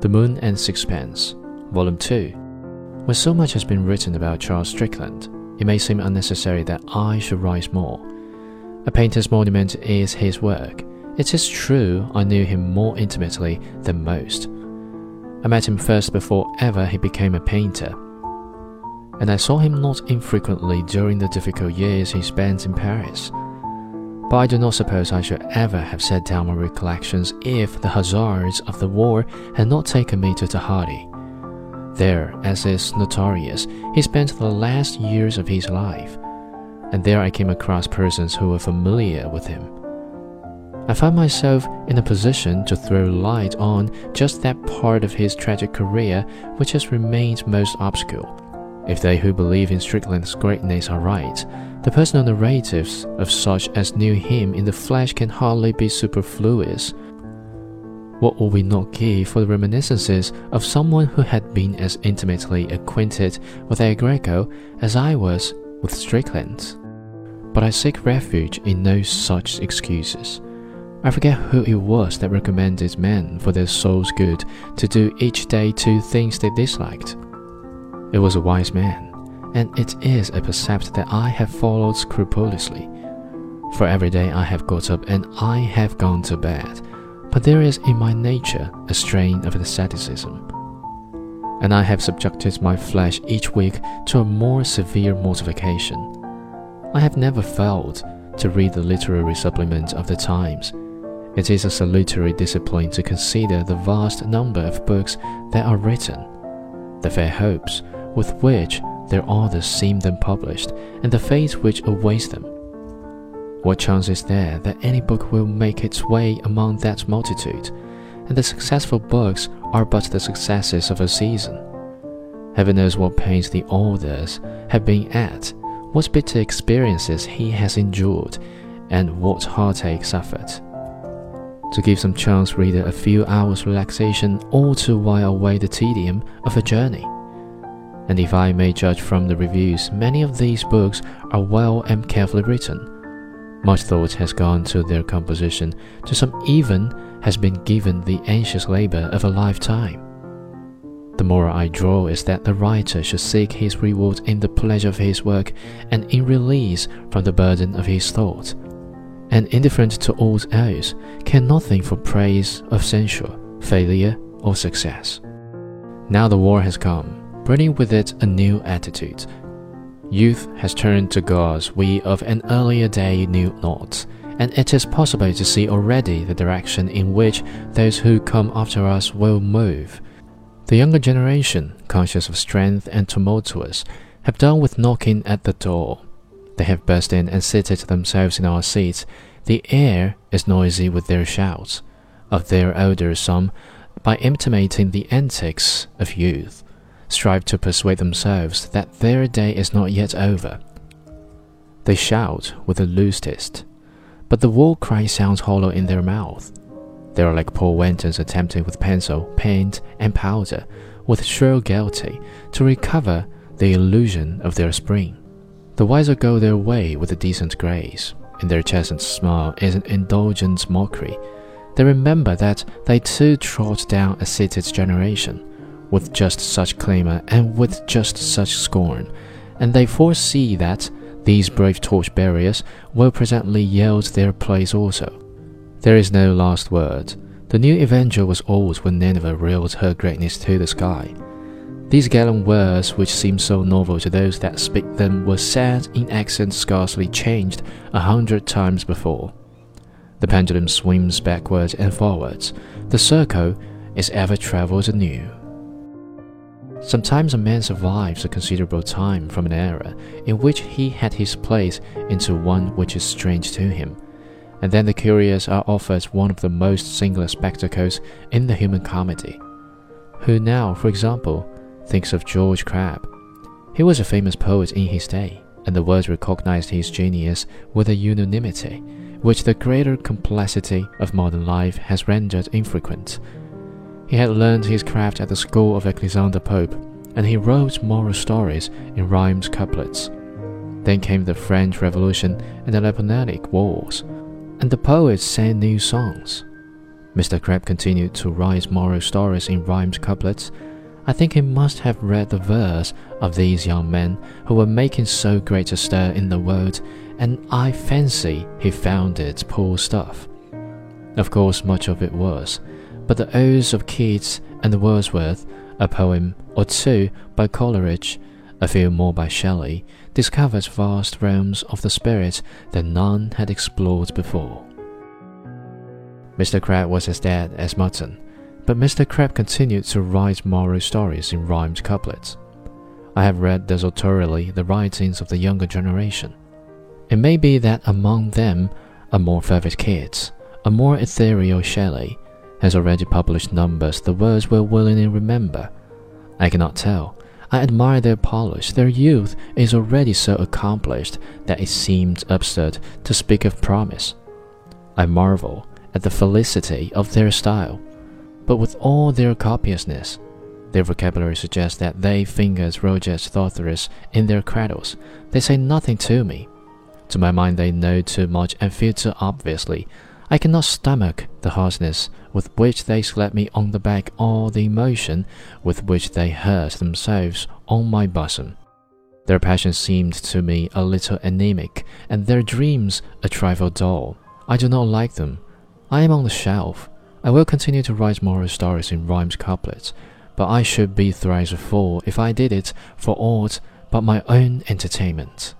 The Moon and Sixpence, Volume 2. When so much has been written about Charles Strickland, it may seem unnecessary that I should write more. A painter's monument is his work. It is true I knew him more intimately than most. I met him first before ever he became a painter, and I saw him not infrequently during the difficult years he spent in Paris. But I do not suppose I should ever have set down my recollections if the hazards of the war had not taken me to Tahiti. There, as is notorious, he spent the last years of his life, and there I came across persons who were familiar with him. I found myself in a position to throw light on just that part of his tragic career which has remained most obscure. If they who believe in Strickland's greatness are right, the personal narratives of such as knew him in the flesh can hardly be superfluous. What would we not give for the reminiscences of someone who had been as intimately acquainted with El Greco as I was with Strickland? But I seek refuge in no such excuses. I forget who it was that recommended men for their soul's good to do each day two things they disliked. It was a wise man and it is a precept that I have followed scrupulously. For every day I have got up and I have gone to bed, but there is in my nature a strain of asceticism. And I have subjected my flesh each week to a more severe mortification. I have never failed to read the literary supplement of the Times. It is a salutary discipline to consider the vast number of books that are written, the fair hopes with which their authors seem then published, and the fate which awaits them. What chance is there that any book will make its way among that multitude, and the successful books are but the successes of a season? Heaven knows what pains the authors have been at, what bitter experiences he has endured, and what heartache suffered. To give some chance reader a few hours relaxation or to while away the tedium of a journey and if I may judge from the reviews, many of these books are well and carefully written. Much thought has gone to their composition, to some even has been given the anxious labor of a lifetime. The moral I draw is that the writer should seek his reward in the pleasure of his work and in release from the burden of his thought. And indifferent to all else, care nothing for praise or censure, failure or success. Now the war has come, bringing with it a new attitude. Youth has turned to gods we of an earlier day knew not, and it is possible to see already the direction in which those who come after us will move. The younger generation, conscious of strength and tumultuous, have done with knocking at the door. They have burst in and seated themselves in our seats. The air is noisy with their shouts. Of their older some, by intimating the antics of youth, strive to persuade themselves that their day is not yet over. They shout with the loosest, but the war cry sounds hollow in their mouth. They are like poor wantons attempting with pencil, paint, and powder, with shrill gaiety, to recover the illusion of their spring. The wiser go their way with a decent grace. In their chastened smile is an indulgent mockery. They remember that they too trod down a seated generation, with just such clamour and with just such scorn, and they foresee that these brave torch-bearers will presently yield their place also. There is no last word. The new avenger was old when Nineveh reeled her greatness to the sky. These gallant words, which seem so novel to those that speak them, were said in accents scarcely changed a hundred times before. The pendulum swims backwards and forwards. The circle is ever travelled anew. Sometimes a man survives a considerable time from an era in which he had his place into one which is strange to him, and then the curious are offered one of the most singular spectacles in the human comedy. Who now, for example, thinks of George Crabbe? He was a famous poet in his day, and the world recognized his genius with a unanimity which the greater complexity of modern life has rendered infrequent. He had learned his craft at the school of Alexander Pope, and he wrote moral stories in rhymed couplets. Then came the French Revolution and the Napoleonic Wars, and the poets sang new songs. Mr. Crabbe continued to write moral stories in rhymed couplets. I think he must have read the verse of these young men who were making so great a stir in the world, and I fancy he found it poor stuff. Of course, much of it was, but the odes of Keats and the Wordsworth, a poem or two by Coleridge, a few more by Shelley, discovered vast realms of the spirit that none had explored before. Mr. Crabbe was as dead as mutton, but Mr. Crabbe continued to write moral stories in rhymed couplets. I have read desultorily the writings of the younger generation. It may be that among them a more fervid Keats, a more ethereal Shelley, has already published numbers the words will willingly remember. I cannot tell. I admire their polish. Their youth is already so accomplished that it seems absurd to speak of promise. I marvel at the felicity of their style. But with all their copiousness, their vocabulary suggests that they fingered Roget's Thesaurus in their cradles. They say nothing to me. To my mind, they know too much and feel too obviously. I cannot stomach the harshness with which they slap me on the back or the emotion with which they hurt themselves on my bosom. Their passion seemed to me a little anemic, and their dreams a trifle dull. I do not like them. I am on the shelf. I will continue to write moral stories in rhymes couplets, but I should be thrice a fool if I did it for aught but my own entertainment.